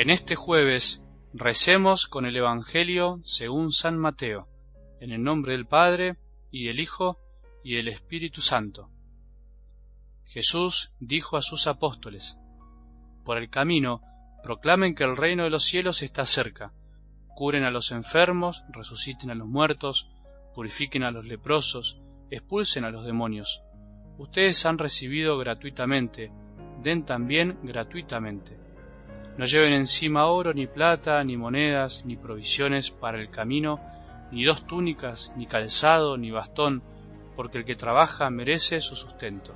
En este jueves recemos con el Evangelio según San Mateo, en el nombre del Padre, y del Hijo, y del Espíritu Santo. Jesús dijo a sus apóstoles, Por el camino, proclamen que el reino de los cielos está cerca, curen a los enfermos, resuciten a los muertos, purifiquen a los leprosos, expulsen a los demonios. Ustedes han recibido gratuitamente, den también gratuitamente. No lleven encima oro, ni plata, ni monedas, ni provisiones para el camino, ni dos túnicas, ni calzado, ni bastón, porque el que trabaja merece su sustento.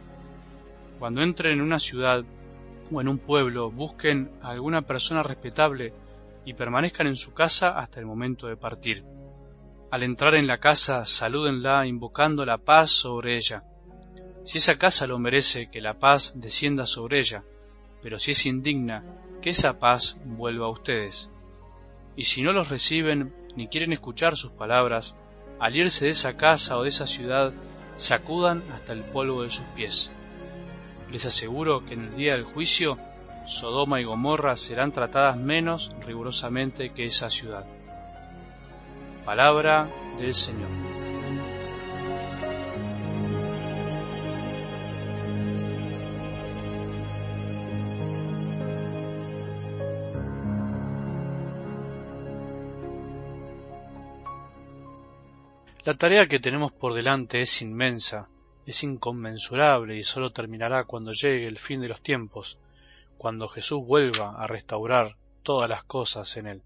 Cuando entren en una ciudad o en un pueblo, busquen a alguna persona respetable y permanezcan en su casa hasta el momento de partir. Al entrar en la casa, salúdenla invocando la paz sobre ella. Si esa casa lo merece, que la paz descienda sobre ella, pero si es indigna, que esa paz vuelva a ustedes. Y si no los reciben ni quieren escuchar sus palabras, al irse de esa casa o de esa ciudad, sacudan hasta el polvo de sus pies. Les aseguro que en el día del juicio, Sodoma y Gomorra serán tratadas menos rigurosamente que esa ciudad. Palabra del Señor. La tarea que tenemos por delante es inmensa, es inconmensurable y sólo terminará cuando llegue el fin de los tiempos, cuando Jesús vuelva a restaurar todas las cosas en él.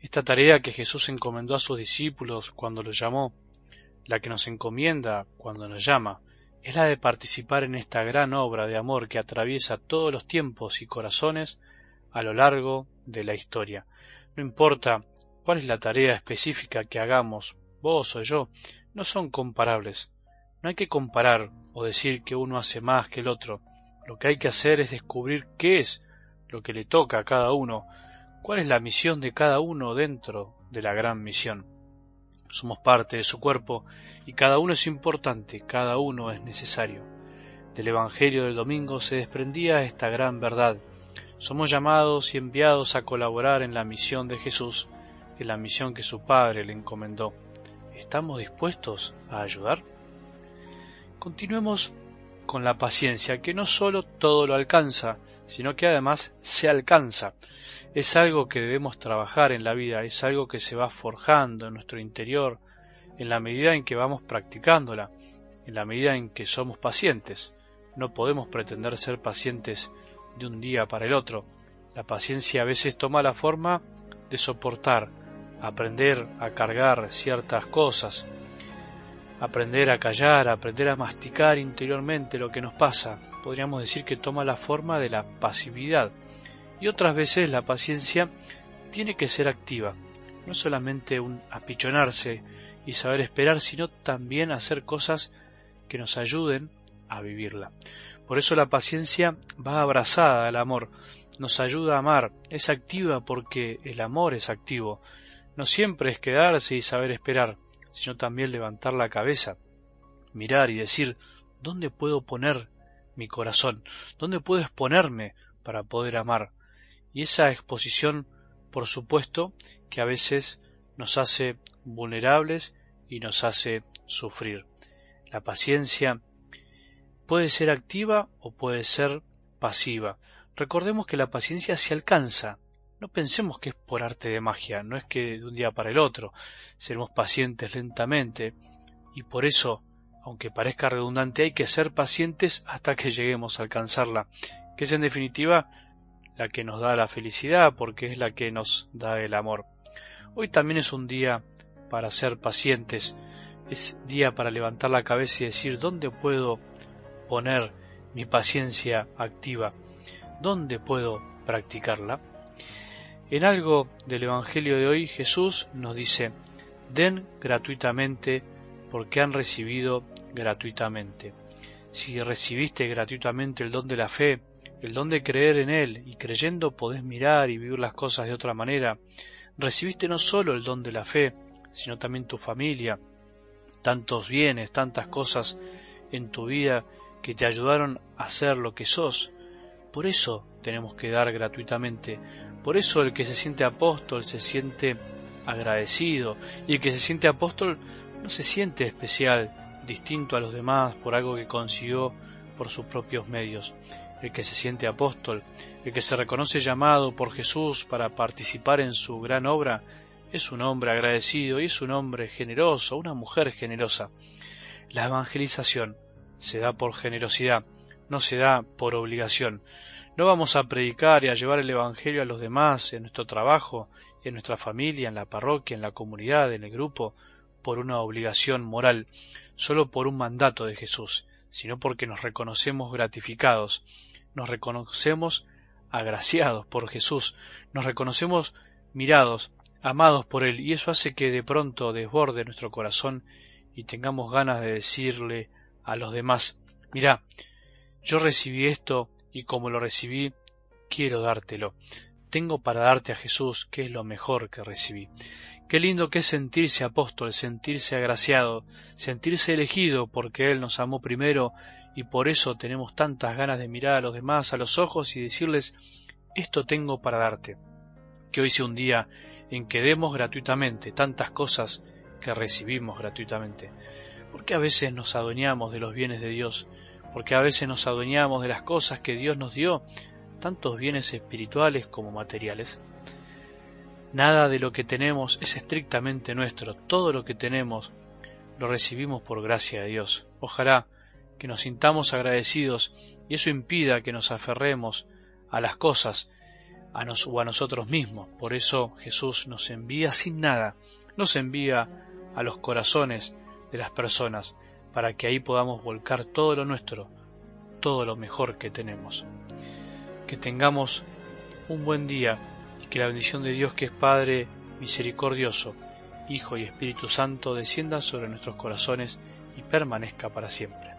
Esta tarea que Jesús encomendó a sus discípulos cuando los llamó, la que nos encomienda cuando nos llama, es la de participar en esta gran obra de amor que atraviesa todos los tiempos y corazones a lo largo de la historia. No importa cuál es la tarea específica que hagamos, vos o yo, no son comparables. No hay que comparar o decir que uno hace más que el otro. Lo que hay que hacer es descubrir qué es lo que le toca a cada uno ¿Cuál es la misión de cada uno dentro de la gran misión? Somos parte de su cuerpo y cada uno es importante, cada uno es necesario. Del Evangelio del domingo se desprendía esta gran verdad. Somos llamados y enviados a colaborar en la misión de Jesús, en la misión que su Padre le encomendó. ¿Estamos dispuestos a ayudar? Continuemos con la paciencia, que no solo todo lo alcanza, sino que además se alcanza. Es algo que debemos trabajar en la vida, es algo que se va forjando en nuestro interior en la medida en que vamos practicándola, en la medida en que somos pacientes. No podemos pretender ser pacientes de un día para el otro. La paciencia a veces toma la forma de soportar, aprender a cargar ciertas cosas, aprender a callar, aprender a masticar interiormente lo que nos pasa, podríamos decir que toma la forma de la pasividad. Y otras veces la paciencia tiene que ser activa, no solamente un apichonarse y saber esperar, sino también hacer cosas que nos ayuden a vivirla. Por eso la paciencia va abrazada al amor, nos ayuda a amar, es activa porque el amor es activo. No siempre es quedarse y saber esperar, sino también levantar la cabeza, mirar y decir, ¿dónde puedo poner mi corazón, dónde puedo exponerme para poder amar. Y esa exposición, por supuesto, que a veces nos hace vulnerables y nos hace sufrir. La paciencia puede ser activa o puede ser pasiva. Recordemos que la paciencia se alcanza. No pensemos que es por arte de magia, no es que de un día para el otro. Seremos pacientes lentamente y por eso aunque parezca redundante, hay que ser pacientes hasta que lleguemos a alcanzarla, que es en definitiva la que nos da la felicidad porque es la que nos da el amor. Hoy también es un día para ser pacientes, es día para levantar la cabeza y decir dónde puedo poner mi paciencia activa, dónde puedo practicarla. En algo del Evangelio de hoy Jesús nos dice, den gratuitamente porque han recibido gratuitamente. Si recibiste gratuitamente el don de la fe, el don de creer en Él, y creyendo podés mirar y vivir las cosas de otra manera, recibiste no solo el don de la fe, sino también tu familia, tantos bienes, tantas cosas en tu vida que te ayudaron a ser lo que sos. Por eso tenemos que dar gratuitamente, Por eso el que se siente apóstol se siente agradecido y el que se siente apóstol no se siente especial, distinto a los demás por algo que consiguió por sus propios medios. El que se siente apóstol, el que se reconoce llamado por Jesús para participar en su gran obra, es un hombre agradecido y es un hombre generoso, una mujer generosa. La evangelización se da por generosidad, no se da por obligación. No vamos a predicar y a llevar el Evangelio a los demás en nuestro trabajo, en nuestra familia, en la parroquia, en la comunidad, en el grupo, por una obligación moral, solo por un mandato de Jesús, sino porque nos reconocemos gratificados, nos reconocemos agraciados por Jesús, nos reconocemos mirados, amados por Él, y eso hace que de pronto desborde nuestro corazón y tengamos ganas de decirle a los demás, mira, yo recibí esto y como lo recibí, quiero dártelo. Tengo para darte a Jesús, que es lo mejor que recibí. Qué lindo que es sentirse apóstol, sentirse agraciado, sentirse elegido porque Él nos amó primero y por eso tenemos tantas ganas de mirar a los demás a los ojos y decirles esto tengo para darte. Que hoy sea un día en que demos gratuitamente tantas cosas que recibimos gratuitamente. Porque a veces nos adueñamos de los bienes de Dios, porque a veces nos adueñamos de las cosas que Dios nos dio, tantos bienes espirituales como materiales. Nada de lo que tenemos es estrictamente nuestro, todo lo que tenemos lo recibimos por gracia de Dios. Ojalá que nos sintamos agradecidos y eso impida que nos aferremos a las cosas a a nosotros mismos. Por eso Jesús nos envía sin nada, nos envía a los corazones de las personas para que ahí podamos volcar todo lo nuestro, todo lo mejor que tenemos. Que tengamos un buen día y que la bendición de Dios que es Padre misericordioso, Hijo y Espíritu Santo descienda sobre nuestros corazones y permanezca para siempre.